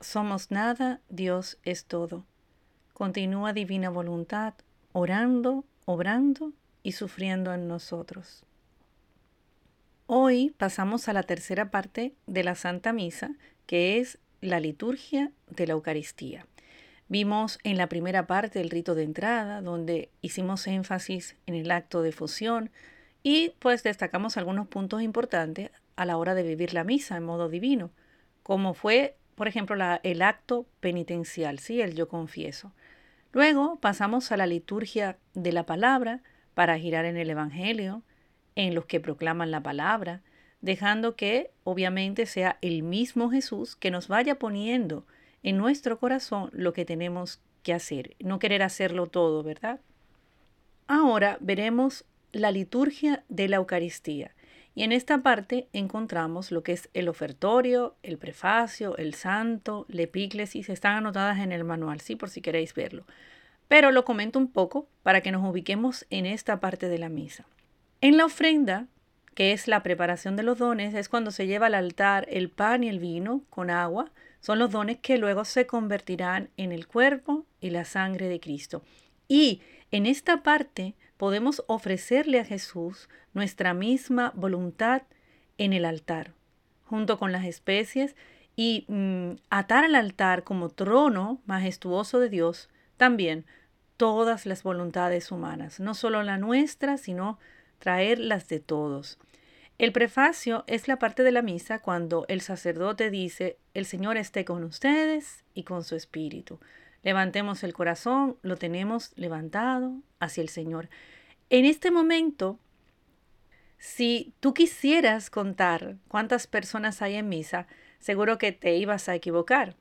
somos nada, Dios es todo. Continúa divina voluntad, orando, obrando y sufriendo en nosotros. Hoy pasamos a la tercera parte de la Santa Misa, que es la liturgia de la Eucaristía. Vimos en la primera parte el rito de entrada, donde hicimos énfasis en el acto de fusión y pues destacamos algunos puntos importantes a la hora de vivir la misa en modo divino, como fue, por ejemplo, el acto penitencial, ¿sí? el yo confieso. Luego pasamos a la liturgia de la palabra para girar en el Evangelio, en los que proclaman la palabra, dejando que obviamente sea el mismo Jesús que nos vaya poniendo en nuestro corazón lo que tenemos que hacer, no querer hacerlo todo, ¿verdad? Ahora veremos la liturgia de la Eucaristía. Y en esta parte encontramos lo que es el ofertorio, el prefacio, el santo, la epíclesis, están anotadas en el manual, sí, por si queréis verlo. Pero lo comento un poco para que nos ubiquemos en esta parte de la misa. En la ofrenda, que es la preparación de los dones, es cuando se lleva al altar el pan y el vino con agua, son los dones que luego se convertirán en el cuerpo y la sangre de Cristo. Y en esta parte podemos ofrecerle a Jesús nuestra misma voluntad en el altar, junto con las especies, y mm, atar al altar como trono majestuoso de Dios también todas las voluntades humanas, no solo la nuestra, sino traer las de todos. El prefacio es la parte de la misa cuando el sacerdote dice, el Señor esté con ustedes y con su espíritu. Levantemos el corazón, lo tenemos levantado hacia el Señor. En este momento, si tú quisieras contar cuántas personas hay en misa, seguro que te ibas a equivocar,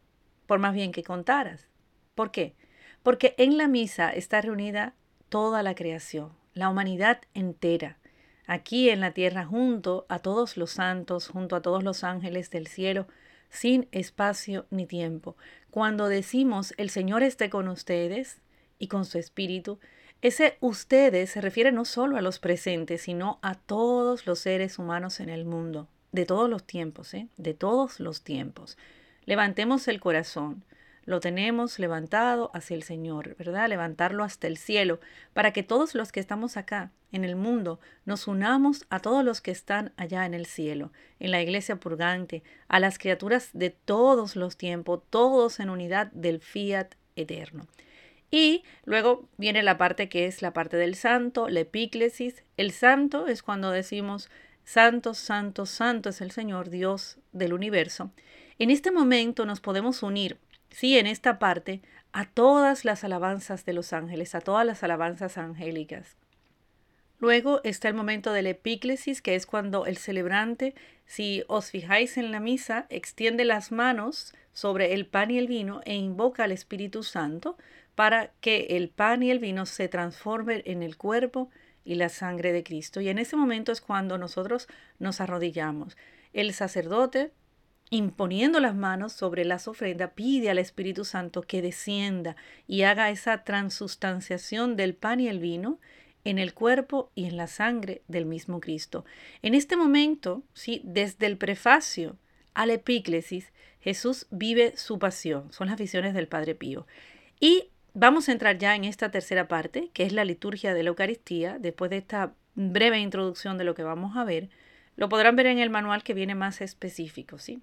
por más bien que contaras. ¿Por qué? Porque en la misa está reunida toda la creación, la humanidad entera aquí en la tierra junto a todos los santos, junto a todos los ángeles del cielo, sin espacio ni tiempo. Cuando decimos el Señor esté con ustedes y con su espíritu, ese ustedes se refiere no solo a los presentes, sino a todos los seres humanos en el mundo, de todos los tiempos, ¿eh? de todos los tiempos. Levantemos el corazón, lo tenemos levantado hacia el Señor, ¿verdad? Levantarlo hasta el cielo, para que todos los que estamos acá en el mundo nos unamos a todos los que están allá en el cielo, en la iglesia purgante, a las criaturas de todos los tiempos, todos en unidad del fiat eterno. Y luego viene la parte que es la parte del santo, la epíclesis. El santo es cuando decimos, santo, santo, santo es el Señor, Dios del universo. En este momento nos podemos unir sí, en esta parte, a todas las alabanzas de los ángeles, a todas las alabanzas angélicas. Luego está el momento del epíclesis, que es cuando el celebrante, si os fijáis en la misa, extiende las manos sobre el pan y el vino e invoca al Espíritu Santo para que el pan y el vino se transformen en el cuerpo y la sangre de Cristo. Y en ese momento es cuando nosotros nos arrodillamos. El sacerdote imponiendo las manos sobre las ofrendas, pide al Espíritu Santo que descienda y haga esa transustanciación del pan y el vino en el cuerpo y en la sangre del mismo Cristo. En este momento, ¿sí? desde el prefacio al epíclesis, Jesús vive su pasión, son las visiones del Padre Pío. Y vamos a entrar ya en esta tercera parte, que es la liturgia de la Eucaristía, después de esta breve introducción de lo que vamos a ver. Lo podrán ver en el manual que viene más específico, ¿sí?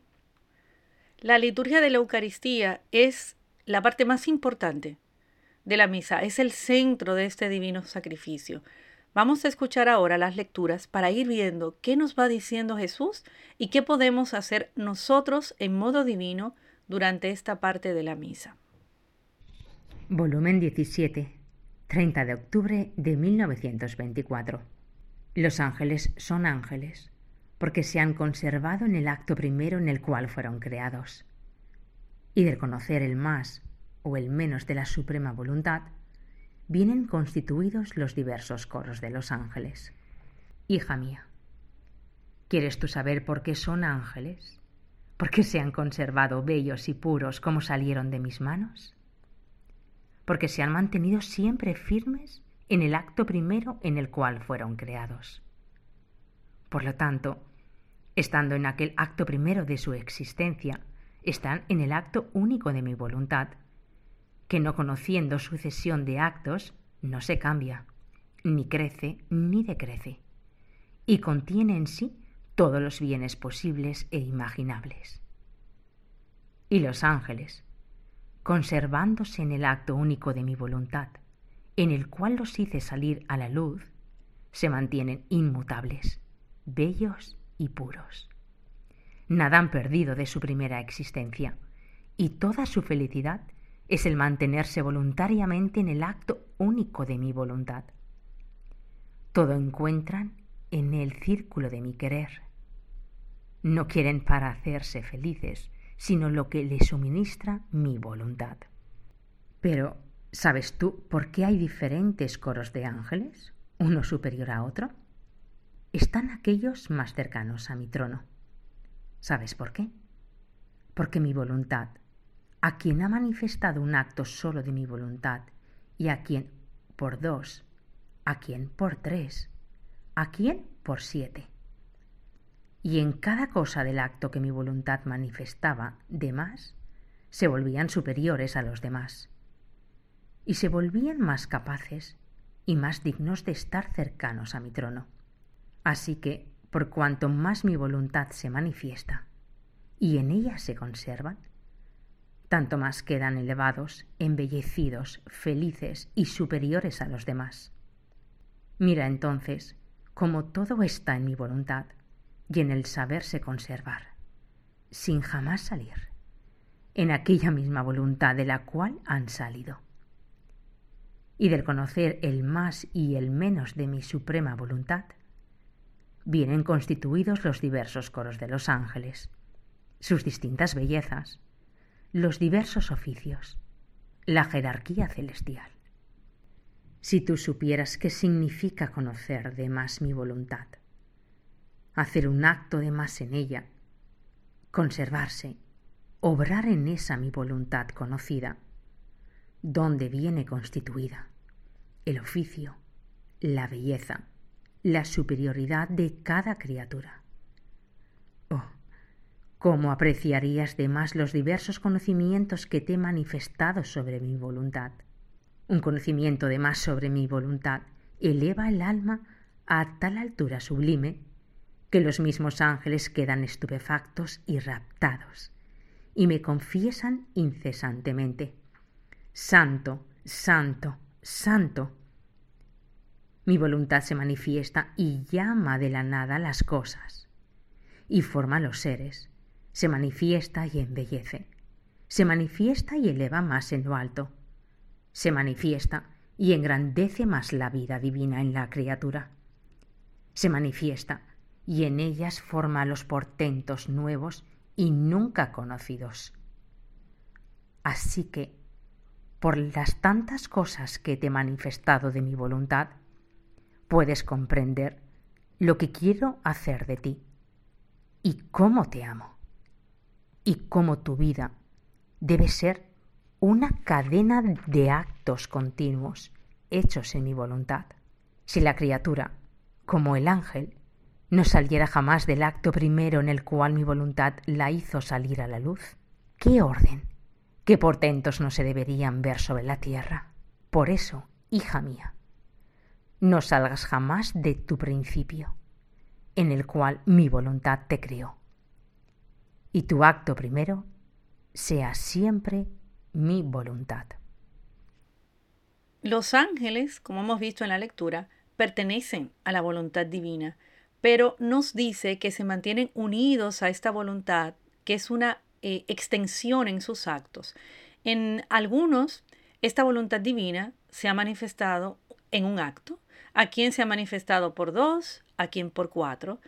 La liturgia de la Eucaristía es la parte más importante de la misa, es el centro de este divino sacrificio. Vamos a escuchar ahora las lecturas para ir viendo qué nos va diciendo Jesús y qué podemos hacer nosotros en modo divino durante esta parte de la misa. Volumen 17, 30 de octubre de 1924. Los ángeles son ángeles porque se han conservado en el acto primero en el cual fueron creados. Y del conocer el más o el menos de la suprema voluntad, vienen constituidos los diversos coros de los ángeles. Hija mía, ¿quieres tú saber por qué son ángeles? ¿Por qué se han conservado bellos y puros como salieron de mis manos? Porque se han mantenido siempre firmes en el acto primero en el cual fueron creados. Por lo tanto, estando en aquel acto primero de su existencia, están en el acto único de mi voluntad, que no conociendo sucesión de actos, no se cambia, ni crece ni decrece, y contiene en sí todos los bienes posibles e imaginables. Y los ángeles, conservándose en el acto único de mi voluntad, en el cual los hice salir a la luz, se mantienen inmutables, bellos y puros. Nada han perdido de su primera existencia, y toda su felicidad es el mantenerse voluntariamente en el acto único de mi voluntad. Todo encuentran en el círculo de mi querer. No quieren para hacerse felices, sino lo que les suministra mi voluntad. Pero, ¿sabes tú por qué hay diferentes coros de ángeles, uno superior a otro? Están aquellos más cercanos a mi trono. ¿Sabes por qué? Porque mi voluntad, a quien ha manifestado un acto solo de mi voluntad, y a quien por dos, a quien por tres, a quien por siete, y en cada cosa del acto que mi voluntad manifestaba de más, se volvían superiores a los demás, y se volvían más capaces y más dignos de estar cercanos a mi trono. Así que, por cuanto más mi voluntad se manifiesta, y en ella se conservan, tanto más quedan elevados, embellecidos, felices y superiores a los demás. Mira entonces cómo todo está en mi voluntad, y en el saberse conservar, sin jamás salir, en aquella misma voluntad de la cual han salido. Y del conocer el más y el menos de mi suprema voluntad, vienen constituidos los diversos coros de los ángeles, sus distintas bellezas, los diversos oficios, la jerarquía celestial. Si tú supieras qué significa conocer de más mi voluntad, hacer un acto de más en ella, conservarse, obrar en esa mi voluntad conocida, donde viene constituida el oficio, la belleza, la superioridad de cada criatura. Oh, cómo apreciarías de más los diversos conocimientos que te he manifestado sobre mi voluntad. Un conocimiento de más sobre mi voluntad eleva el alma a tal altura sublime que los mismos ángeles quedan estupefactos y raptados, y me confiesan incesantemente, Santo, Santo, Santo. Mi voluntad se manifiesta y llama de la nada las cosas, y forma los seres, se manifiesta y embellece, se manifiesta y eleva más en lo alto, se manifiesta y engrandece más la vida divina en la criatura, se manifiesta y en ellas forma los portentos nuevos y nunca conocidos. Así que, por las tantas cosas que te he manifestado de mi voluntad, puedes comprender lo que quiero hacer de ti y cómo te amo y cómo tu vida debe ser una cadena de actos continuos hechos en mi voluntad. Si la criatura, como el ángel, no saliera jamás del acto primero en el cual mi voluntad la hizo salir a la luz. ¿Qué orden? ¿Qué portentos no se deberían ver sobre la tierra? Por eso, hija mía, no salgas jamás de tu principio, en el cual mi voluntad te creó. Y tu acto primero sea siempre mi voluntad. Los ángeles, como hemos visto en la lectura, pertenecen a la voluntad divina pero nos dice que se mantienen unidos a esta voluntad, que es una eh, extensión en sus actos. En algunos, esta voluntad divina se ha manifestado en un acto, a quien se ha manifestado por dos, a quien por cuatro,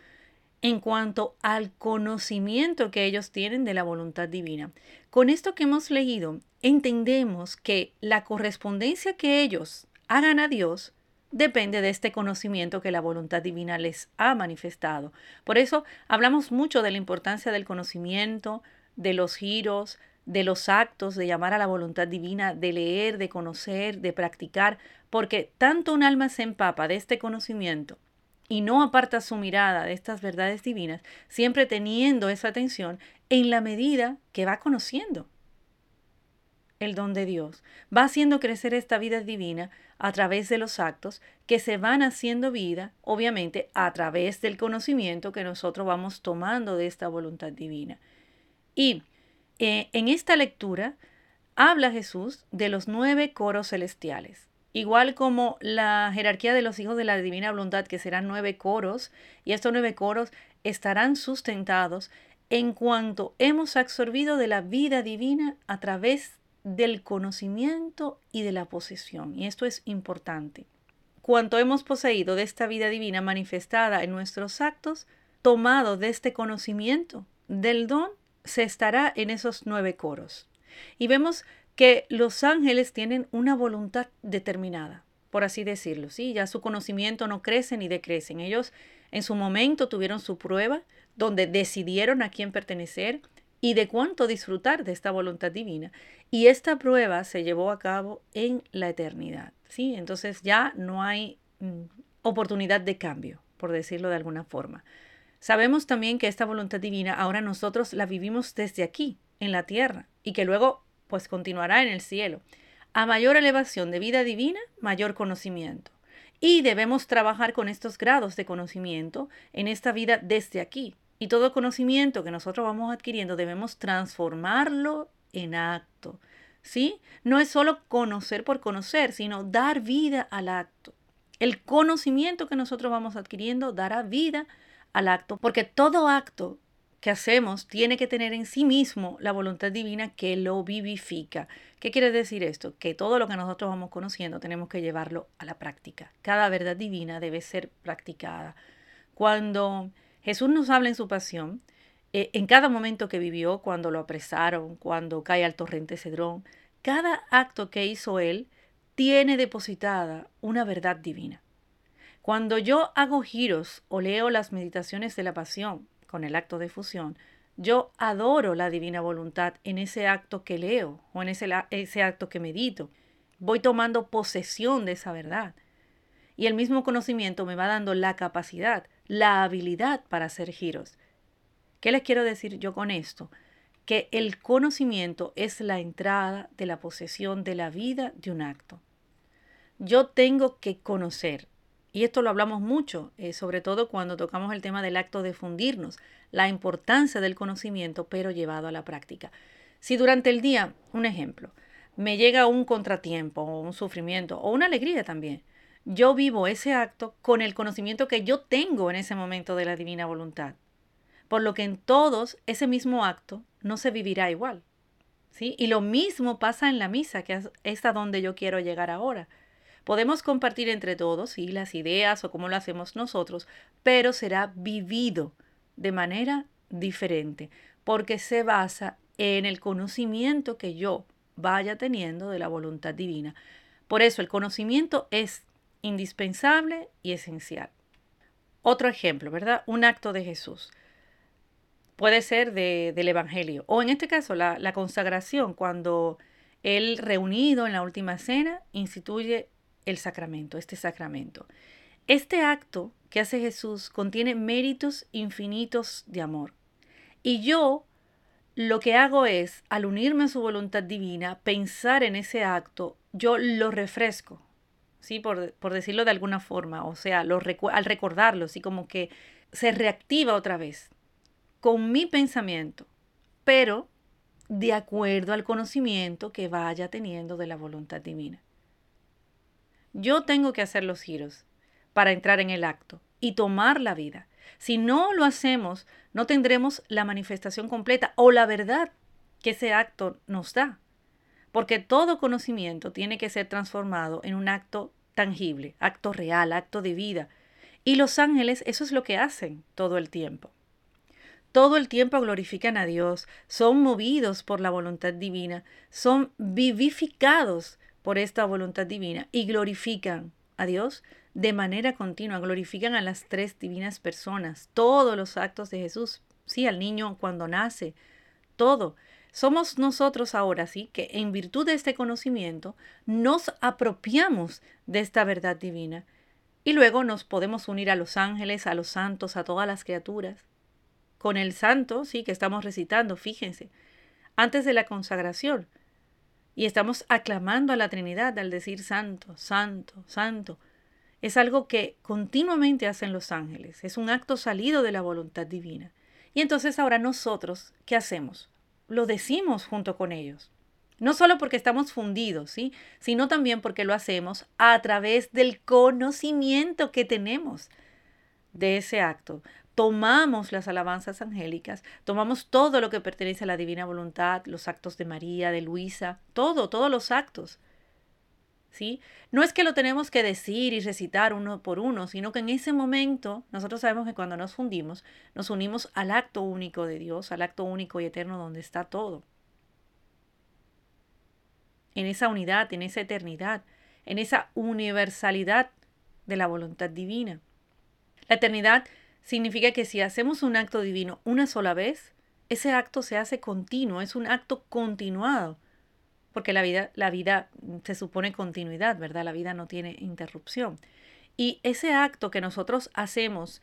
en cuanto al conocimiento que ellos tienen de la voluntad divina. Con esto que hemos leído, entendemos que la correspondencia que ellos hagan a Dios depende de este conocimiento que la voluntad divina les ha manifestado. Por eso hablamos mucho de la importancia del conocimiento, de los giros, de los actos, de llamar a la voluntad divina, de leer, de conocer, de practicar, porque tanto un alma se empapa de este conocimiento y no aparta su mirada de estas verdades divinas, siempre teniendo esa atención en la medida que va conociendo el don de Dios, va haciendo crecer esta vida divina a través de los actos que se van haciendo vida, obviamente, a través del conocimiento que nosotros vamos tomando de esta voluntad divina. Y eh, en esta lectura habla Jesús de los nueve coros celestiales. Igual como la jerarquía de los hijos de la divina voluntad, que serán nueve coros, y estos nueve coros estarán sustentados en cuanto hemos absorbido de la vida divina a través del conocimiento y de la posesión. Y esto es importante. Cuanto hemos poseído de esta vida divina manifestada en nuestros actos, tomado de este conocimiento del don, se estará en esos nueve coros. Y vemos que los ángeles tienen una voluntad determinada, por así decirlo, ¿sí? Ya su conocimiento no crece ni decrecen. Ellos en su momento tuvieron su prueba donde decidieron a quién pertenecer y de cuánto disfrutar de esta voluntad divina. Y esta prueba se llevó a cabo en la eternidad, ¿sí? Entonces ya no hay mm, oportunidad de cambio, por decirlo de alguna forma. Sabemos también que esta voluntad divina ahora nosotros la vivimos desde aquí, en la tierra, y que luego pues continuará en el cielo. A mayor elevación de vida divina, mayor conocimiento. Y debemos trabajar con estos grados de conocimiento en esta vida desde aquí. Y todo conocimiento que nosotros vamos adquiriendo debemos transformarlo en acto. ¿Sí? No es solo conocer por conocer, sino dar vida al acto. El conocimiento que nosotros vamos adquiriendo dará vida al acto, porque todo acto que hacemos tiene que tener en sí mismo la voluntad divina que lo vivifica. ¿Qué quiere decir esto? Que todo lo que nosotros vamos conociendo tenemos que llevarlo a la práctica. Cada verdad divina debe ser practicada. Cuando Jesús nos habla en su pasión, eh, en cada momento que vivió, cuando lo apresaron, cuando cae al torrente Cedrón, cada acto que hizo él tiene depositada una verdad divina. Cuando yo hago giros o leo las meditaciones de la pasión, con el acto de fusión, yo adoro la divina voluntad en ese acto que leo o en ese, ese acto que medito. Voy tomando posesión de esa verdad. Y el mismo conocimiento me va dando la capacidad, la habilidad para hacer giros. ¿Qué les quiero decir yo con esto? Que el conocimiento es la entrada de la posesión de la vida de un acto. Yo tengo que conocer, y esto lo hablamos mucho, eh, sobre todo cuando tocamos el tema del acto de fundirnos, la importancia del conocimiento, pero llevado a la práctica. Si durante el día, un ejemplo, me llega un contratiempo o un sufrimiento o una alegría también, yo vivo ese acto con el conocimiento que yo tengo en ese momento de la divina voluntad. Por lo que en todos ese mismo acto no se vivirá igual. ¿sí? Y lo mismo pasa en la misa, que es a donde yo quiero llegar ahora. Podemos compartir entre todos y las ideas o cómo lo hacemos nosotros, pero será vivido de manera diferente, porque se basa en el conocimiento que yo vaya teniendo de la voluntad divina. Por eso el conocimiento es indispensable y esencial. Otro ejemplo, ¿verdad? Un acto de Jesús. Puede ser del Evangelio, o en este caso la, la consagración, cuando él reunido en la última cena instituye el sacramento, este sacramento. Este acto que hace Jesús contiene méritos infinitos de amor. Y yo lo que hago es, al unirme a su voluntad divina, pensar en ese acto, yo lo refresco, ¿sí? Por, decirlo de alguna forma, o sea, al recordarlo, así como que se reactiva otra vez con mi pensamiento, pero de acuerdo al conocimiento que vaya teniendo de la voluntad divina. Yo tengo que hacer los giros para entrar en el acto y tomar la vida. Si no lo hacemos, no tendremos la manifestación completa o la verdad que ese acto nos da. Porque todo conocimiento tiene que ser transformado en un acto tangible, acto real, acto de vida. Y los ángeles eso es lo que hacen todo el tiempo. Todo el tiempo glorifican a Dios, son movidos por la voluntad divina, son vivificados por esta voluntad divina y glorifican a Dios de manera continua, glorifican a las tres divinas personas, todos los actos de Jesús, sí, al niño cuando nace, todo. Somos nosotros ahora, sí, que en virtud de este conocimiento nos apropiamos de esta verdad divina Y luego nos podemos unir a los ángeles, a los santos, a todas las criaturas. Con el santo, sí, que estamos recitando, fíjense, antes de la consagración. Y estamos aclamando a la Trinidad al decir santo, santo, santo. Es algo que continuamente hacen los ángeles, es un acto salido de la voluntad divina. Y entonces ahora nosotros, ¿qué hacemos? Lo decimos junto con ellos. No solo porque estamos fundidos, ¿sí? sino también porque lo hacemos a través del conocimiento que tenemos de ese acto. Tomamos las alabanzas angélicas, tomamos todo lo que pertenece a la divina voluntad, los actos de María, de Luisa, todo, todos los actos. ¿Sí? No es que lo tenemos que decir y recitar uno por uno, sino que en ese momento nosotros sabemos que cuando nos fundimos, nos unimos al acto único de Dios, al acto único y eterno donde está todo en esa unidad, en esa eternidad, en esa universalidad de la voluntad divina. La eternidad significa que si hacemos un acto divino una sola vez, ese acto se hace continuo, es un acto continuado, porque la vida, la vida se supone continuidad, ¿verdad? La vida no tiene interrupción. Y ese acto que nosotros hacemos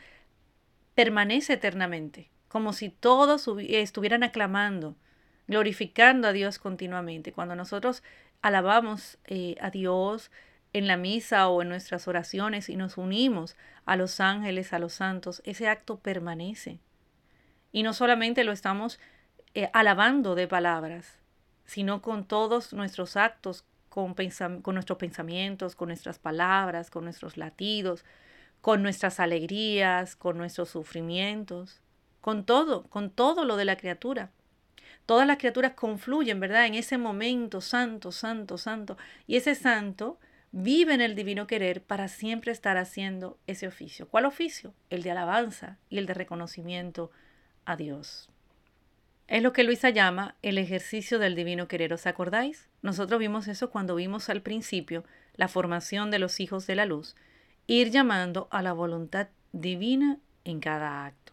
permanece eternamente, como si todos estuvieran aclamando, glorificando a Dios continuamente. Cuando nosotros alabamos eh, a Dios en la misa o en nuestras oraciones y nos unimos a los ángeles, a los santos, ese acto permanece. Y no solamente lo estamos eh, alabando de palabras, sino con todos nuestros actos, con, con nuestros pensamientos, con nuestras palabras, con nuestros latidos, con nuestras alegrías, con nuestros sufrimientos, con todo, con todo lo de la criatura. Todas las criaturas confluyen, ¿verdad? En ese momento santo, santo, santo. Y ese santo vive en el divino querer para siempre estar haciendo ese oficio. ¿Cuál oficio? El de alabanza y el de reconocimiento a Dios. Es lo que Luisa llama el ejercicio del divino querer. ¿Os acordáis? Nosotros vimos eso cuando vimos al principio la formación de los hijos de la luz, ir llamando a la voluntad divina en cada acto.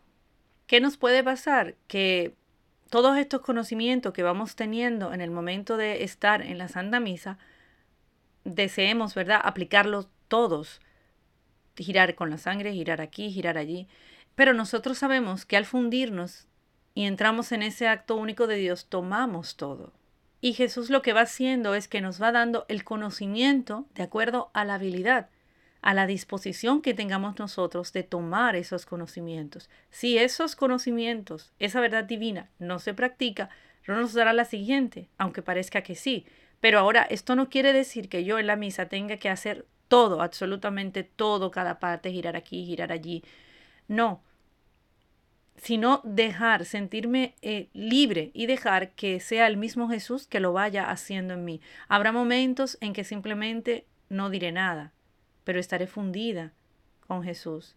¿Qué nos puede pasar? Que todos estos conocimientos que vamos teniendo en el momento de estar en la Santa Misa, deseemos, ¿verdad?, aplicarlos todos. Girar con la sangre, girar aquí, girar allí. Pero nosotros sabemos que al fundirnos y entramos en ese acto único de Dios, tomamos todo. Y Jesús lo que va haciendo es que nos va dando el conocimiento de acuerdo a la habilidad a la disposición que tengamos nosotros de tomar esos conocimientos. Si esos conocimientos, esa verdad divina no se practica, no nos dará la siguiente, aunque parezca que sí. Pero ahora, esto no quiere decir que yo en la misa tenga que hacer todo, absolutamente todo, cada parte, girar aquí, girar allí. No, sino dejar, sentirme eh, libre y dejar que sea el mismo Jesús que lo vaya haciendo en mí. Habrá momentos en que simplemente no diré nada, pero estaré fundida con Jesús.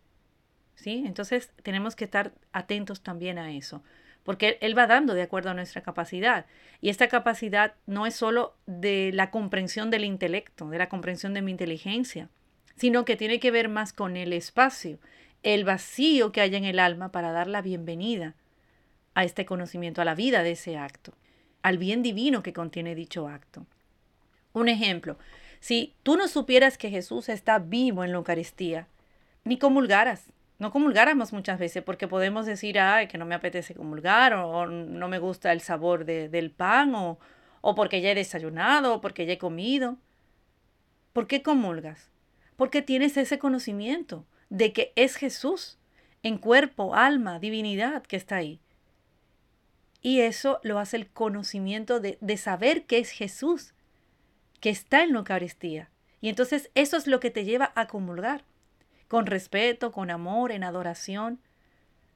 ¿Sí? Entonces tenemos que estar atentos también a eso, porque Él va dando de acuerdo a nuestra capacidad. Y esta capacidad no es solo de la comprensión del intelecto, de la comprensión de mi inteligencia, sino que tiene que ver más con el espacio, el vacío que hay en el alma para dar la bienvenida a este conocimiento, a la vida de ese acto, al bien divino que contiene dicho acto. Un ejemplo, si tú no supieras que Jesús está vivo en la Eucaristía, ni comulgaras. No comulgáramos muchas veces porque podemos decir, ay, que no me apetece comulgar, o, no me gusta el sabor del pan, o, o porque ya he desayunado, o porque ya he comido. ¿Por qué comulgas? Porque tienes ese conocimiento de que es Jesús, en cuerpo, alma, divinidad que está ahí. Y eso lo hace el conocimiento de, de saber que es Jesús, que está en la Eucaristía. Y entonces eso es lo que te lleva a comulgar, con respeto, con amor, en adoración.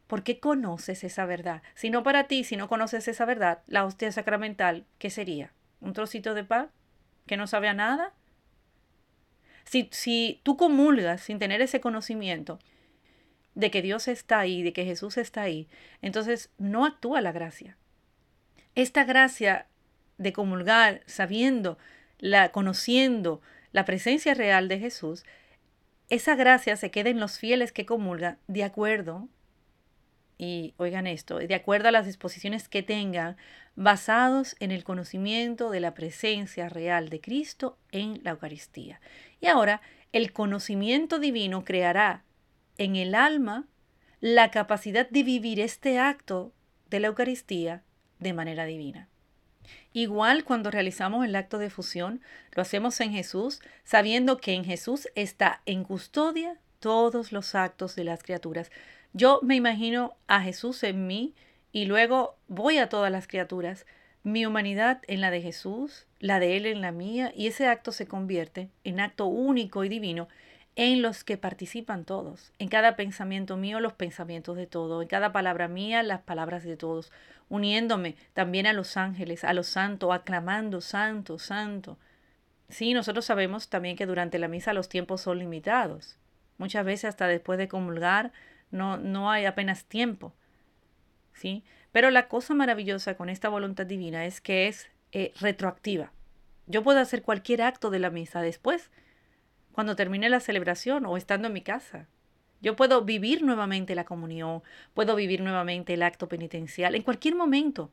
¿Por qué conoces esa verdad? Si no para ti, si no conoces esa verdad, la hostia sacramental, ¿qué sería? ¿Un trocito de pan que no sabe a nada? Si, si tú comulgas sin tener ese conocimiento de que Dios está ahí, de que Jesús está ahí, entonces no actúa la gracia. Esta gracia de comulgar sabiendo la, conociendo la presencia real de Jesús, esa gracia se queda en los fieles que comulgan de acuerdo, y oigan esto, de acuerdo a las disposiciones que tengan, basados en el conocimiento de la presencia real de Cristo en la Eucaristía. Y ahora, el conocimiento divino creará en el alma la capacidad de vivir este acto de la Eucaristía de manera divina. Igual cuando realizamos el acto de fusión, lo hacemos en Jesús, sabiendo que en Jesús está en custodia todos los actos de las criaturas. Yo me imagino a Jesús en mí y luego voy a todas las criaturas, mi humanidad en la de Jesús, la de Él en la mía, y ese acto se convierte en acto único y divino en los que participan todos. En cada pensamiento mío, los pensamientos de todos. En cada palabra mía, las palabras de todos. Uniéndome también a los ángeles, a los santos, aclamando, santo, santo. Sí, nosotros sabemos también que durante la misa los tiempos son limitados. Muchas veces hasta después de comulgar no, no hay apenas tiempo. ¿Sí? Pero la cosa maravillosa con esta voluntad divina es que es eh, retroactiva. Yo puedo hacer cualquier acto de la misa después cuando termine la celebración o estando en mi casa. Yo puedo vivir nuevamente la comunión, puedo vivir nuevamente el acto penitencial en cualquier momento,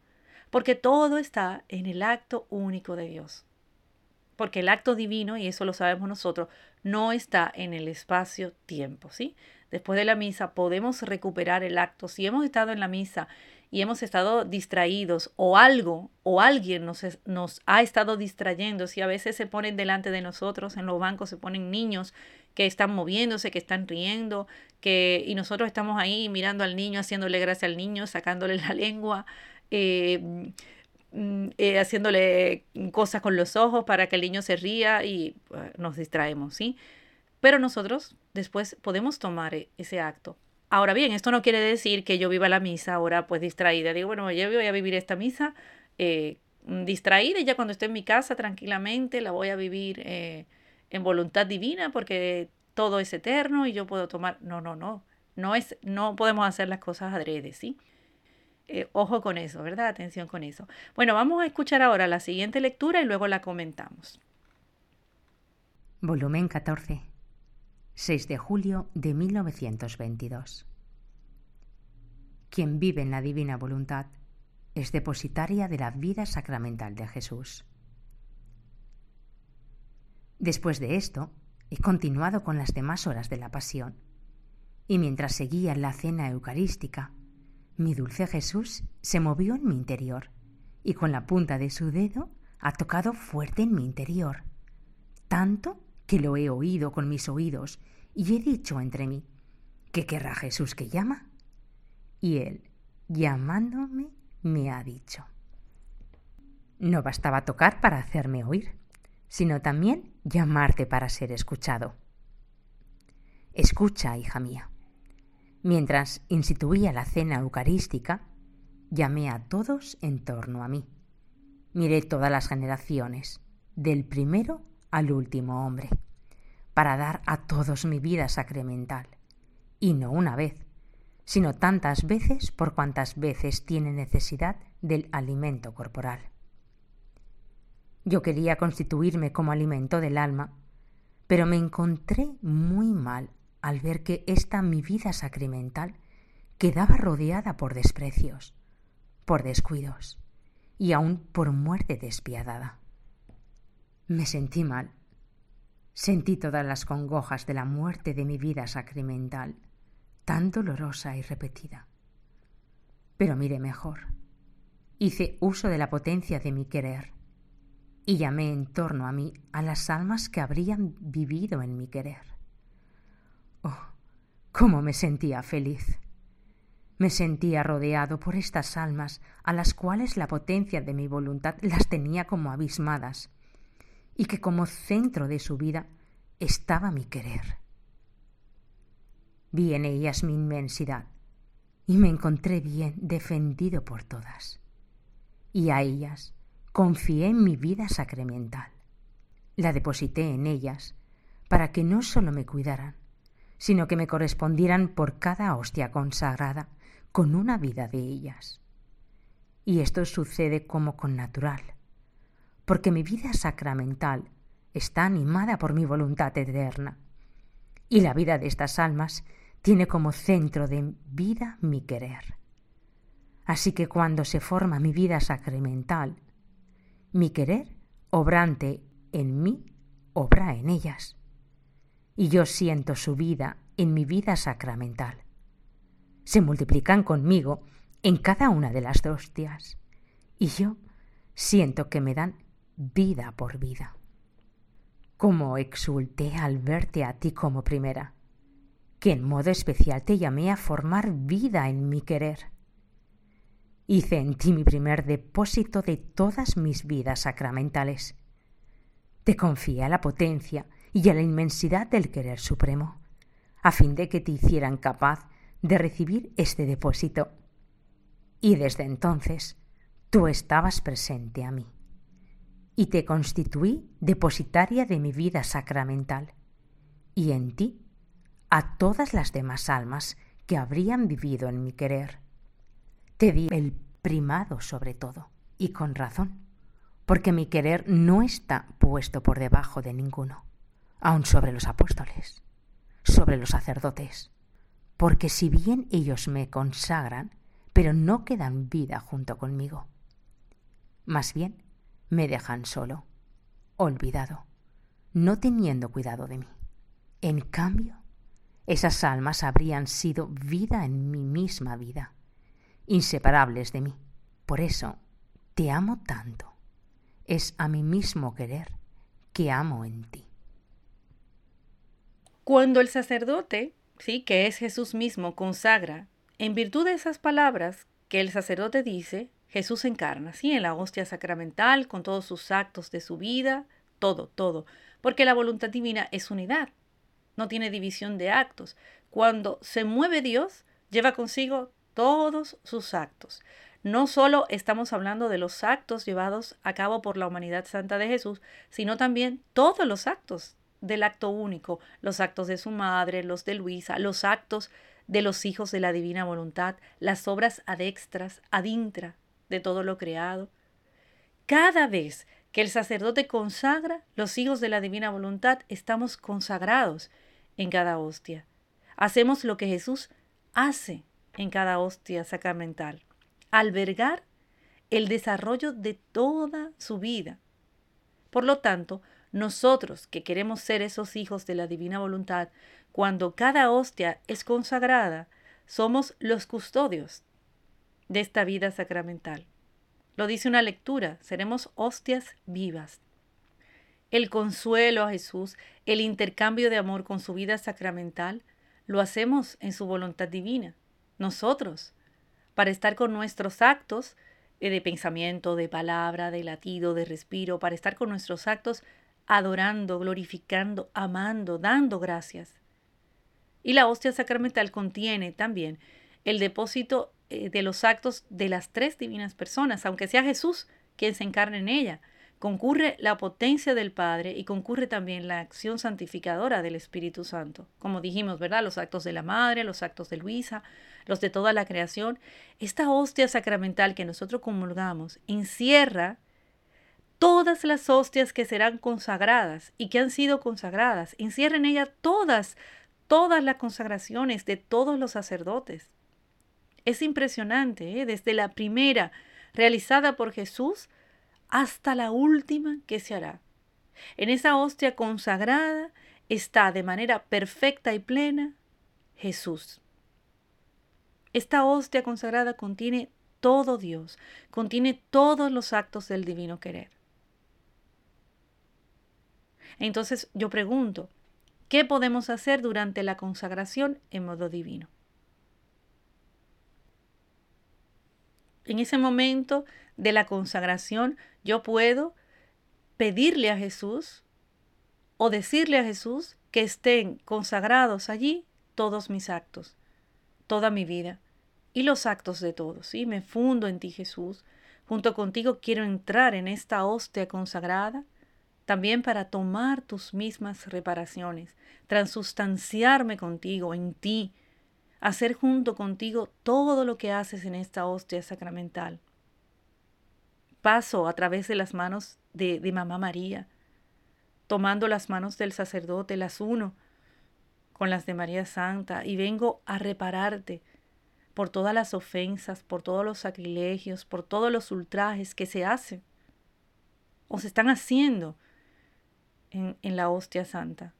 porque todo está en el acto único de Dios. Porque el acto divino, y eso lo sabemos nosotros, no está en el espacio-tiempo, ¿sí? Después de la misa podemos recuperar el acto. Si hemos estado en la misa y hemos estado distraídos o algo o alguien nos, nos ha estado distrayendo, si a veces se ponen delante de nosotros en los bancos, se ponen niños que están moviéndose, que están riendo, que, y nosotros estamos ahí mirando al niño, haciéndole gracia al niño, sacándole la lengua, eh, mm, eh, haciéndole cosas con los ojos para que el niño se ría y eh, nos distraemos, ¿sí? Pero nosotros después podemos tomar e, ese acto Ahora bien, esto no quiere decir que yo viva la misa ahora pues distraída. Digo, bueno, yo voy a vivir esta misa eh, distraída y ya cuando esté en mi casa tranquilamente la voy a vivir eh, en voluntad divina porque todo es eterno y yo puedo tomar... No, no, no. No, es, no podemos hacer las cosas adrede, ¿sí? Eh, ojo con eso, ¿verdad? Atención con eso. Bueno, vamos a escuchar ahora la siguiente lectura y luego la comentamos. Volumen 14. 6 de julio de 1922. Quien vive en la divina voluntad es depositaria de la vida sacramental de Jesús. Después de esto, he continuado con las demás horas de la pasión, y mientras seguía la cena eucarística, mi dulce Jesús se movió en mi interior y con la punta de su dedo ha tocado fuerte en mi interior, tanto que lo he oído con mis oídos y he dicho entre mí, ¿qué querrá Jesús que llama? Y él, llamándome, me ha dicho. No bastaba tocar para hacerme oír, sino también llamarte para ser escuchado. Escucha, hija mía. Mientras instituía la cena eucarística, llamé a todos en torno a mí. Miré todas las generaciones, del primero al último hombre, para dar a todos mi vida sacramental, y no una vez, sino tantas veces por cuantas veces tiene necesidad del alimento corporal. Yo quería constituirme como alimento del alma, pero me encontré muy mal al ver que esta mi vida sacramental quedaba rodeada por desprecios, por descuidos y aún por muerte despiadada. Me sentí mal. Sentí todas las congojas de la muerte de mi vida sacramental, tan dolorosa y repetida. Pero miré mejor. Hice uso de la potencia de mi querer y llamé en torno a mí a las almas que habrían vivido en mi querer. Oh, cómo me sentía feliz. Me sentía rodeado por estas almas a las cuales la potencia de mi voluntad las tenía como abismadas y que como centro de su vida estaba mi querer. Vi en ellas mi inmensidad y me encontré bien defendido por todas. Y a ellas confié en mi vida sacramental. La deposité en ellas para que no sólo me cuidaran, sino que me correspondieran por cada hostia consagrada con una vida de ellas. Y esto sucede como con natural, porque mi vida sacramental está animada por mi voluntad eterna. Y la vida de estas almas tiene como centro de vida mi querer. Así que cuando se forma mi vida sacramental, mi querer, obrante en mí, obra en ellas. y yo siento su vida en mi vida sacramental. Se multiplican conmigo en cada una de las hostias y yo siento que me dan vida por vida. Como exulté al verte a ti como primera, que en modo especial te llamé a formar vida en mi querer. Hice en ti mi primer depósito de todas mis vidas sacramentales. Te confié a la potencia y a la inmensidad del querer supremo, a fin de que te hicieran capaz de recibir este depósito. Y desde entonces tú estabas presente a mí y te constituí depositaria de mi vida sacramental, y en ti a todas las demás almas que habrían vivido en mi querer. Te di el primado sobre todo, y con razón, porque mi querer no está puesto por debajo de ninguno, aun sobre los apóstoles, sobre los sacerdotes, porque si bien ellos me consagran, pero no quedan vida junto conmigo. Más bien, me dejan solo, olvidado, no teniendo cuidado de mí. En cambio, esas almas habrían sido vida en mi misma vida, inseparables de mí. Por eso te amo tanto. Es a mi mismo querer que amo en ti. Cuando el sacerdote, sí, que es Jesús mismo, consagra, en virtud de esas palabras que el sacerdote dice, Jesús encarna, ¿sí? En la hostia sacramental, con todos sus actos de su vida, todo, todo. Porque la voluntad divina es unidad, no tiene división de actos. Cuando se mueve Dios, lleva consigo todos sus actos. No solo estamos hablando de los actos llevados a cabo por la humanidad santa de Jesús, sino también todos los actos del acto único, los actos de su madre, los de Luisa, los actos de los hijos de la divina voluntad, las obras adextras, adintra, de todo lo creado. Cada vez que el sacerdote consagra, los hijos de la divina voluntad estamos consagrados en cada hostia. Hacemos lo que Jesús hace en cada hostia sacramental, albergar el desarrollo de toda su vida. Por lo tanto, nosotros que queremos ser esos hijos de la divina voluntad, cuando cada hostia es consagrada, somos los custodios de esta vida sacramental. Lo dice una lectura, seremos hostias vivas. El consuelo a Jesús, el intercambio de amor con su vida sacramental, lo hacemos en su voluntad divina, nosotros, para estar con nuestros actos eh, de pensamiento, de palabra, de latido, de respiro, para estar con nuestros actos adorando, glorificando, amando, dando gracias. Y la hostia sacramental contiene también el depósito eh, de los actos de las tres divinas personas, aunque sea Jesús quien se encarne en ella. Concurre la potencia del Padre y concurre también la acción santificadora del Espíritu Santo. Como dijimos, ¿verdad? Los actos de la Madre, los actos de Luisa, los de toda la creación. Esta hostia sacramental que nosotros comulgamos encierra todas las hostias que serán consagradas y que han sido consagradas. Encierra en ella todas, todas las consagraciones de todos los sacerdotes. Es impresionante, ¿eh? desde la primera realizada por Jesús hasta la última que se hará. En esa hostia consagrada está de manera perfecta y plena Jesús. Esta hostia consagrada contiene todo Dios, contiene todos los actos del divino querer. Entonces yo pregunto, ¿qué podemos hacer durante la consagración en modo divino? en ese momento de la consagración, yo puedo pedirle a Jesús o decirle a Jesús que estén consagrados allí todos mis actos, toda mi vida y los actos de todos. ¿sí? Me fundo en ti, Jesús. Junto contigo quiero entrar en esta hostia consagrada, también para tomar tus mismas reparaciones, transustanciarme contigo, en ti, hacer junto contigo todo lo que haces en esta hostia sacramental. Paso a través de las manos de, de Mamá María, tomando las manos del sacerdote, las uno con las de María Santa y vengo a repararte por todas las ofensas, por todos los sacrilegios, por todos los ultrajes que se hacen o se están haciendo en, en la hostia santa.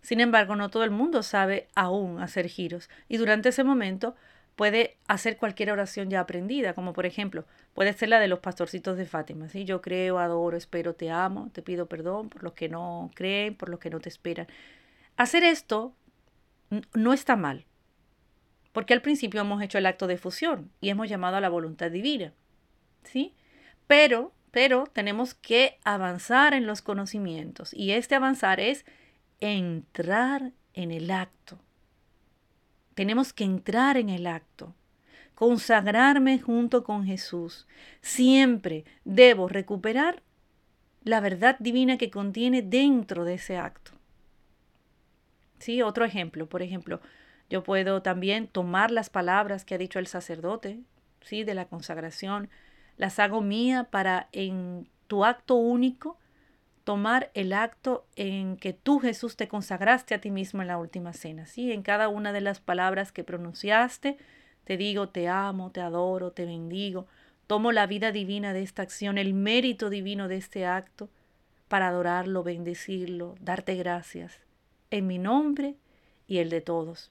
Sin embargo, no todo el mundo sabe aún hacer giros y durante ese momento puede hacer cualquier oración ya aprendida, como por ejemplo, puede ser la de los pastorcitos de Fátima, ¿sí? Yo creo, adoro, espero, te amo, te pido perdón por los que no creen, por los que no te esperan. Hacer esto no está mal, porque al principio hemos hecho el acto de fusión y hemos llamado a la voluntad divina, ¿sí? Pero, pero tenemos que avanzar en los conocimientos y este avanzar es entrar en el acto tenemos que entrar en el acto, consagrarme junto con Jesús. Siempre debo recuperar la verdad divina que contiene dentro de ese acto. Sí, otro ejemplo, por ejemplo, yo puedo también tomar las palabras que ha dicho el sacerdote, sí, de la consagración, las hago mía para en tu acto único tomar el acto en que tú, Jesús, te consagraste a ti mismo en la última cena. ¿sí? En cada una de las palabras que pronunciaste, te digo, te amo, te adoro, te bendigo. Tomo la vida divina de esta acción, el mérito divino de este acto, para adorarlo, bendecirlo, darte gracias, en mi nombre y el de todos.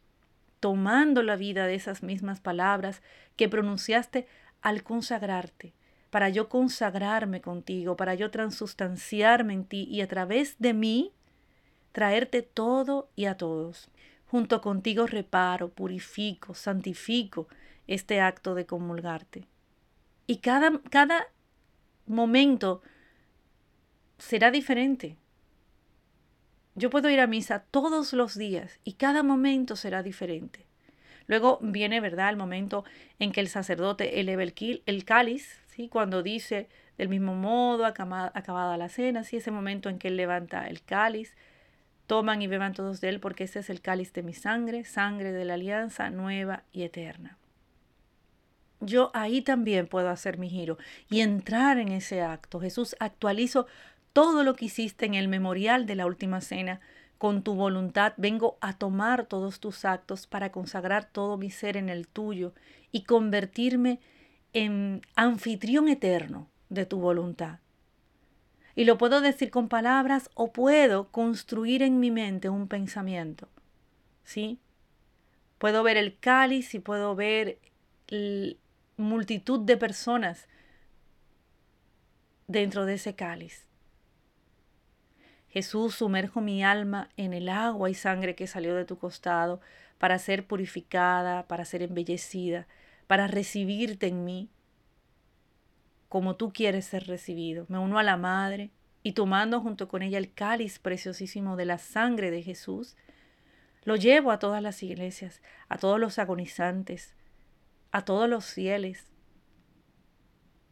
Tomando la vida de esas mismas palabras que pronunciaste al consagrarte para yo consagrarme contigo, para yo transustanciarme en ti y a través de mí traerte todo y a todos. Junto contigo reparo, purifico, santifico este acto de comulgarte. Y cada, cada momento será diferente. Yo puedo ir a misa todos los días y cada momento será diferente. Luego viene, ¿verdad?, el momento en que el sacerdote eleva el, el cáliz, cuando dice del mismo modo, acabada la cena, ¿sí? ese momento en que él levanta el cáliz, toman y beban todos de él porque ese es el cáliz de mi sangre, sangre de la alianza nueva y eterna. Yo ahí también puedo hacer mi giro y entrar en ese acto. Jesús, actualizo todo lo que hiciste en el memorial de la última cena. Con tu voluntad vengo a tomar todos tus actos para consagrar todo mi ser en el tuyo y convertirme en anfitrión eterno de tu voluntad. Y lo puedo decir con palabras o puedo construir en mi mente un pensamiento. ¿Sí? Puedo ver el cáliz y puedo ver multitud de personas dentro de ese cáliz. Jesús, sumerjo mi alma en el agua y sangre que salió de tu costado para ser purificada, para ser embellecida para recibirte en mí como tú quieres ser recibido. Me uno a la Madre y tomando junto con ella el cáliz preciosísimo de la sangre de Jesús, lo llevo a todas las iglesias, a todos los agonizantes, a todos los fieles,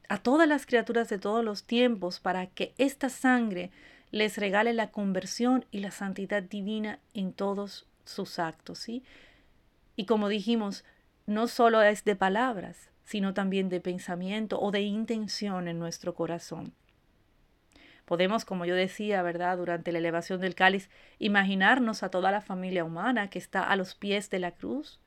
a todas las criaturas de todos los tiempos, para que esta sangre les regale la conversión y la santidad divina en todos sus actos, ¿sí? Y como dijimos, no solo es de palabras, sino también de pensamiento o de intención en nuestro corazón. Podemos, como yo decía, ¿verdad?, durante la elevación del cáliz, imaginarnos a toda la familia humana que está a los pies de la cruz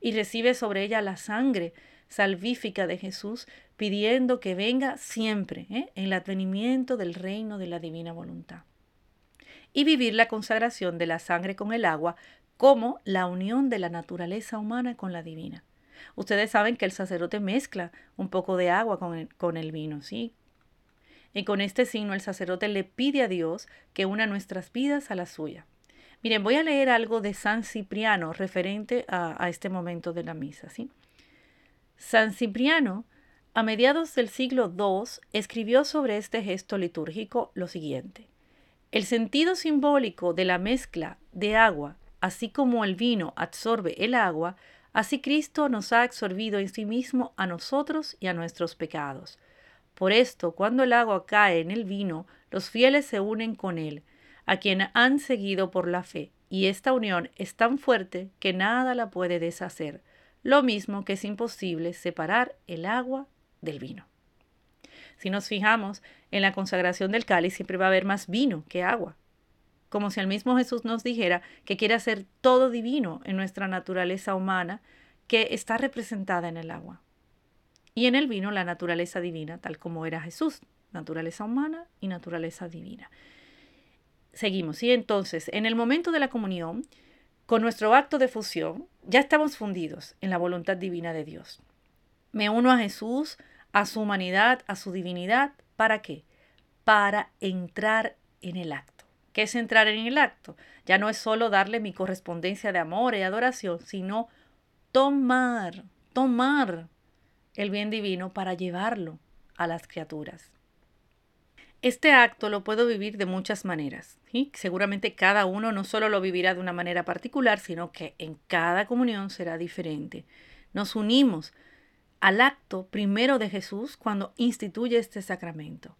y recibe sobre ella la sangre salvífica de Jesús, pidiendo que venga siempre ¿eh? en el advenimiento del reino de la divina voluntad. Y vivir la consagración de la sangre con el agua como la unión de la naturaleza humana con la divina. Ustedes saben que el sacerdote mezcla un poco de agua con el, vino, ¿sí? Y con este signo el sacerdote le pide a Dios que una nuestras vidas a la suya. Miren, voy a leer algo de San Cipriano referente a, a este momento de la misa, ¿sí? San Cipriano, a mediados del siglo II, escribió sobre este gesto litúrgico lo siguiente. El sentido simbólico de la mezcla de agua Así como el vino absorbe el agua, así Cristo nos ha absorbido en sí mismo a nosotros y a nuestros pecados. Por esto, cuando el agua cae en el vino, los fieles se unen con él, a quien han seguido por la fe, y esta unión es tan fuerte que nada la puede deshacer, lo mismo que es imposible separar el agua del vino. Si nos fijamos en la consagración del cáliz, siempre va a haber más vino que agua como si el mismo Jesús nos dijera que quiere hacer todo divino en nuestra naturaleza humana que está representada en el agua. Y en el vino la naturaleza divina, tal como era Jesús, naturaleza humana y naturaleza divina. seguimos. Y entonces, en el momento de la comunión, con nuestro acto de fusión, ya estamos fundidos en la voluntad divina de Dios. Me uno a Jesús, a su humanidad, a su divinidad. ¿Para qué? Para entrar en el acto. ¿Qué es entrar en el acto? Ya no es solo darle mi correspondencia de amor y adoración, sino tomar, tomar el bien divino para llevarlo a las criaturas. Este acto lo puedo vivir de muchas maneras. Seguramente cada uno no solo lo vivirá de una manera particular, sino que en cada comunión será diferente. Nos unimos al acto primero de Jesús cuando instituye este sacramento.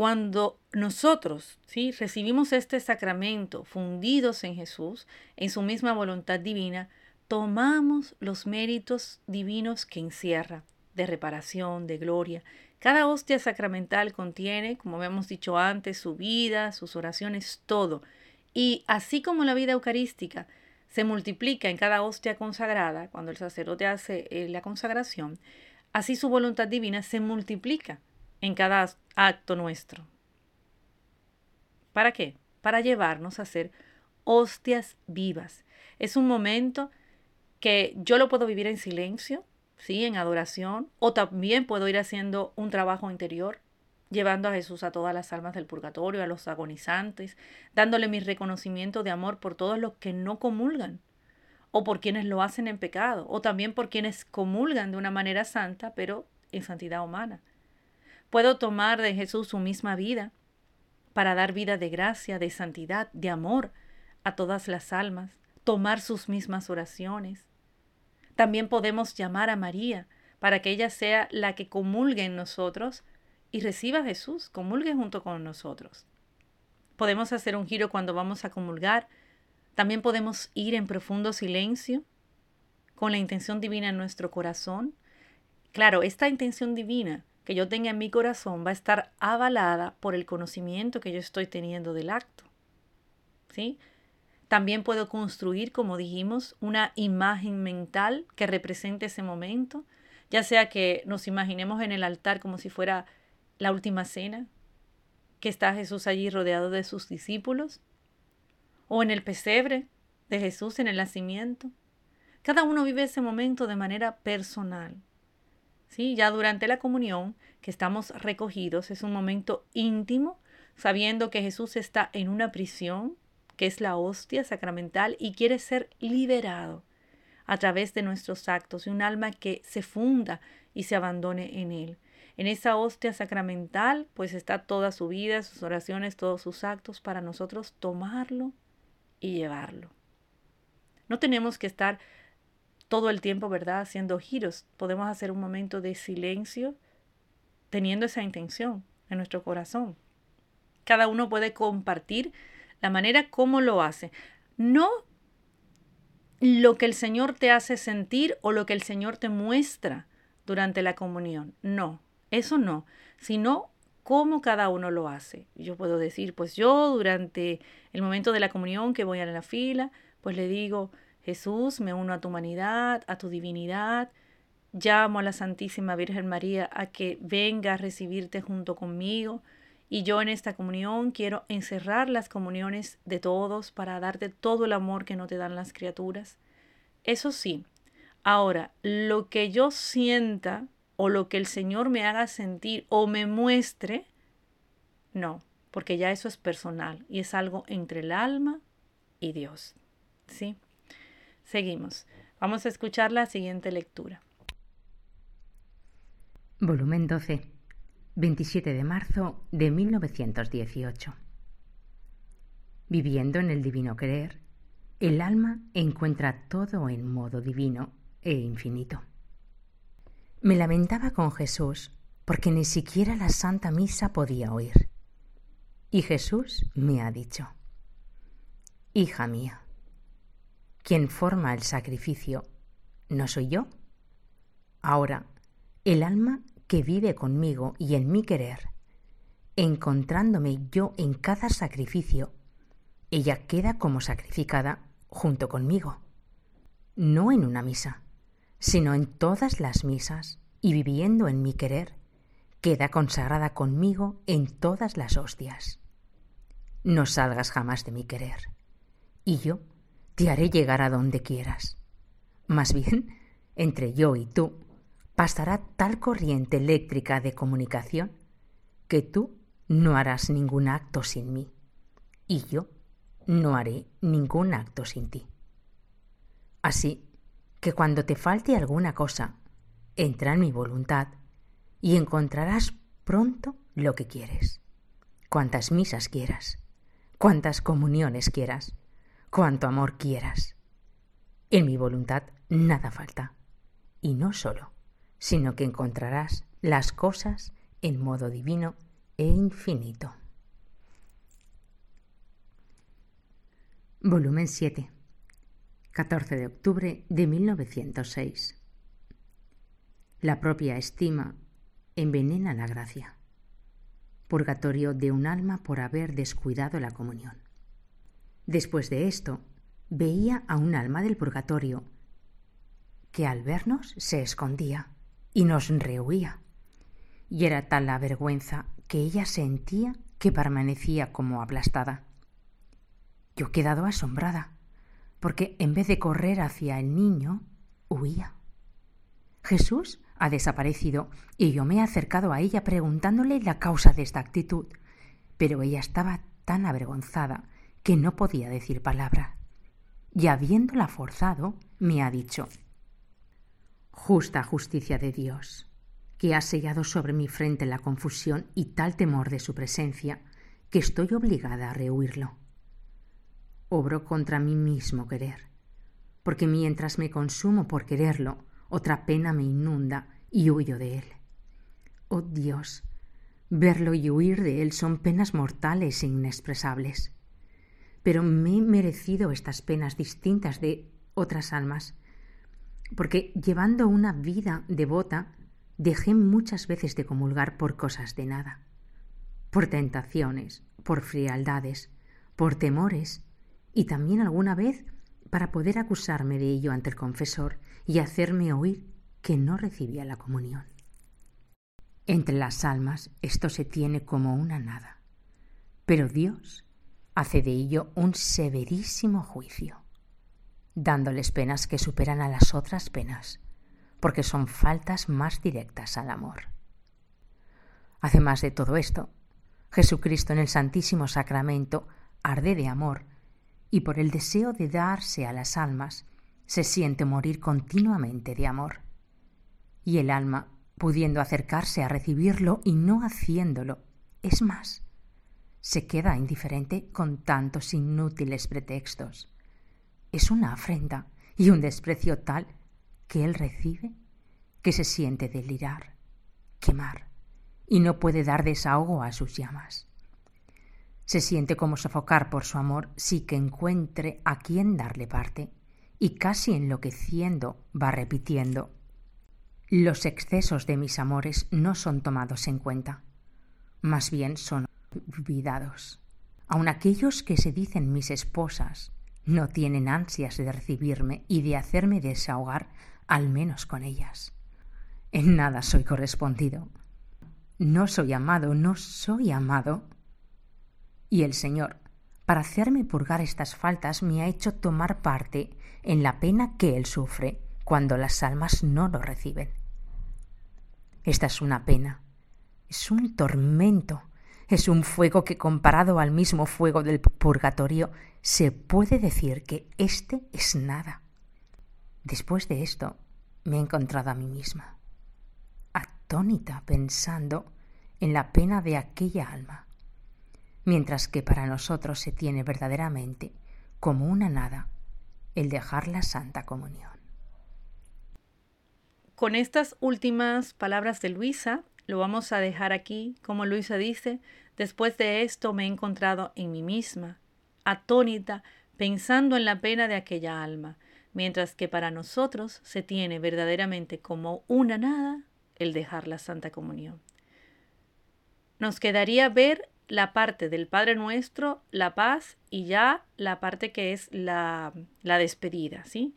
Cuando nosotros ¿sí? recibimos este sacramento fundidos en Jesús, en su misma voluntad divina, tomamos los méritos divinos que encierra, de reparación, de gloria. Cada hostia sacramental contiene, como hemos dicho antes, su vida, sus oraciones, todo. Y así como la vida eucarística se multiplica en cada hostia consagrada, cuando el sacerdote hace eh, la consagración, así su voluntad divina se multiplica en cada acto nuestro. ¿Para qué? Para llevarnos a ser hostias vivas. Es un momento que yo lo puedo vivir en silencio, ¿sí? En adoración, o también puedo ir haciendo un trabajo interior, llevando a Jesús a todas las almas del purgatorio, a los agonizantes, dándole mi reconocimiento de amor por todos los que no comulgan, o por quienes lo hacen en pecado, o también por quienes comulgan de una manera santa, pero en santidad humana. Puedo tomar de Jesús su misma vida para dar vida de gracia, de santidad, de amor a todas las almas, tomar sus mismas oraciones, también podemos llamar a María para que ella sea la que comulgue en nosotros y reciba a Jesús, comulgue junto con nosotros. Podemos hacer un giro cuando vamos a comulgar. También podemos ir en profundo silencio con la intención divina en nuestro corazón. Claro, esta intención divina que yo tenga en mi corazón va a estar avalada por el conocimiento que yo estoy teniendo del acto. ¿Sí? También puedo construir, como dijimos, una imagen mental que represente ese momento, ya sea que nos imaginemos en el altar como si fuera la última cena, que está Jesús allí rodeado de sus discípulos, o en el pesebre de Jesús en el nacimiento. Cada uno vive ese momento de manera personal. ¿Sí? Ya durante la comunión, que estamos recogidos, es un momento íntimo, sabiendo que Jesús está en una prisión, que es la hostia sacramental, y quiere ser liberado a través de nuestros actos, y un alma que se funda y se abandone en él. En esa hostia sacramental, pues está toda su vida, sus oraciones, todos sus actos, para nosotros tomarlo y llevarlo. No tenemos que estar todo el tiempo, ¿verdad?, haciendo giros. Podemos hacer un momento de silencio teniendo esa intención en nuestro corazón. Cada uno puede compartir la manera como lo hace. No lo que el Señor te hace sentir o lo que el Señor te muestra durante la comunión. No, eso no, sino cómo cada uno lo hace. Yo puedo decir, pues yo durante el momento de la comunión que voy a la fila, pues le digo, Jesús, me uno a tu humanidad, a tu divinidad, llamo a la Santísima Virgen María a que venga a recibirte junto conmigo, y yo en esta comunión quiero encerrar las comuniones de todos para darte todo el amor que no te dan las criaturas. Eso sí, ahora, lo que yo sienta o lo que el Señor me haga sentir o me muestre, no, porque ya eso es personal y es algo entre el alma y Dios. ¿Sí? Seguimos. Vamos a escuchar la siguiente lectura. Volumen 12. 27 de marzo de 1918. Viviendo en el divino querer, el alma encuentra todo en modo divino e infinito. Me lamentaba con Jesús porque ni siquiera la Santa Misa podía oír. Y Jesús me ha dicho, Hija mía, quien forma el sacrificio no soy yo. Ahora, el alma que vive conmigo y en mi querer, encontrándome yo en cada sacrificio, ella queda como sacrificada junto conmigo, no en una misa, sino en todas las misas, y viviendo en mi querer, queda consagrada conmigo en todas las hostias. no salgas jamás de mi querer, y yo te haré llegar a donde quieras. Más bien, entre yo y tú pasará tal corriente eléctrica de comunicación que tú no harás ningún acto sin mí, y yo no haré ningún acto sin ti. Así que cuando te falte alguna cosa, entra en mi voluntad y encontrarás pronto lo que quieres. Cuantas misas quieras, cuantas comuniones quieras, cuanto amor quieras. En mi voluntad nada falta. Y no solo, sino que encontrarás las cosas en modo divino e infinito. Volumen 7. 14 de octubre de 1906. La propia estima envenena la gracia. Purgatorio de un alma por haber descuidado la comunión. Después de esto, veía a un alma del purgatorio que al vernos se escondía y nos rehuía. Y era tal la vergüenza que ella sentía que permanecía como aplastada. Yo quedado asombrada, porque en vez de correr hacia el niño, huía. Jesús ha desaparecido y yo me he acercado a ella preguntándole la causa de esta actitud, pero ella estaba tan avergonzada que no podía decir palabra. Y habiéndola forzado, me ha dicho, Justa justicia de Dios, que ha sellado sobre mi frente la confusión y tal temor de su presencia, que estoy obligada a rehuirlo. Obro contra mí mismo querer, porque mientras me consumo por quererlo, otra pena me inunda y huyo de él. Oh Dios, verlo y huir de él son penas mortales e inexpresables. Pero me he merecido estas penas distintas de otras almas, porque llevando una vida devota dejé muchas veces de comulgar por cosas de nada, por tentaciones, por frialdades, por temores, y también alguna vez para poder acusarme de ello ante el confesor y hacerme oír que no recibía la comunión. Entre las almas esto se tiene como una nada, pero Dios hace de ello un severísimo juicio, dándoles penas que superan a las otras penas, porque son faltas más directas al amor. Además de todo esto, Jesucristo en el Santísimo Sacramento arde de amor y por el deseo de darse a las almas se siente morir continuamente de amor. Y el alma, pudiendo acercarse a recibirlo y no haciéndolo, es más, se queda indiferente con tantos inútiles pretextos. Es una afrenta y un desprecio tal que él recibe que se siente delirar, quemar, y no puede dar desahogo a sus llamas. Se siente como sofocar por su amor si que encuentre a quien darle parte y casi enloqueciendo va repitiendo Los excesos de mis amores no son tomados en cuenta, más bien son Aun aquellos que se dicen mis esposas no tienen ansias de recibirme y de hacerme desahogar al menos con ellas. En nada soy correspondido. No soy amado, no soy amado. Y el Señor, para hacerme purgar estas faltas, me ha hecho tomar parte en la pena que él sufre cuando las almas no lo reciben. Esta es una pena, es un tormento, es un fuego que comparado al mismo fuego del purgatorio se puede decir que éste es nada. Después de esto me he encontrado a mí misma, atónita pensando en la pena de aquella alma, mientras que para nosotros se tiene verdaderamente como una nada el dejar la Santa Comunión. Con estas últimas palabras de Luisa, lo vamos a dejar aquí, como Luisa dice, después de esto me he encontrado en mí misma, atónita, pensando en la pena de aquella alma, mientras que para nosotros se tiene verdaderamente como una nada el dejar la Santa Comunión. Nos quedaría ver la parte del Padre Nuestro, la paz y ya la parte que es la, la despedida, ¿sí?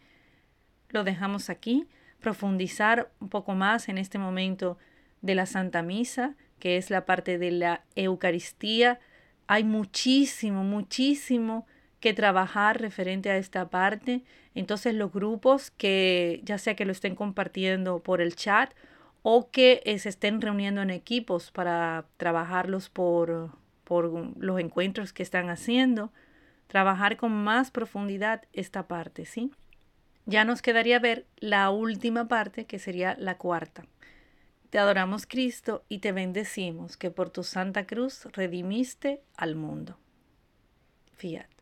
Lo dejamos aquí, profundizar un poco más en este momento de la Santa Misa, que es la parte de la Eucaristía hay muchísimo, muchísimo que trabajar referente a esta parte. Entonces los grupos que ya sea que lo estén compartiendo por el chat o que eh, se estén reuniendo en equipos para trabajarlos por, por los encuentros que están haciendo, trabajar con más profundidad esta parte, ¿sí? Ya nos quedaría ver la última parte, que sería la cuarta. Te adoramos Cristo y te bendecimos que por tu santa cruz redimiste al mundo. Fiat.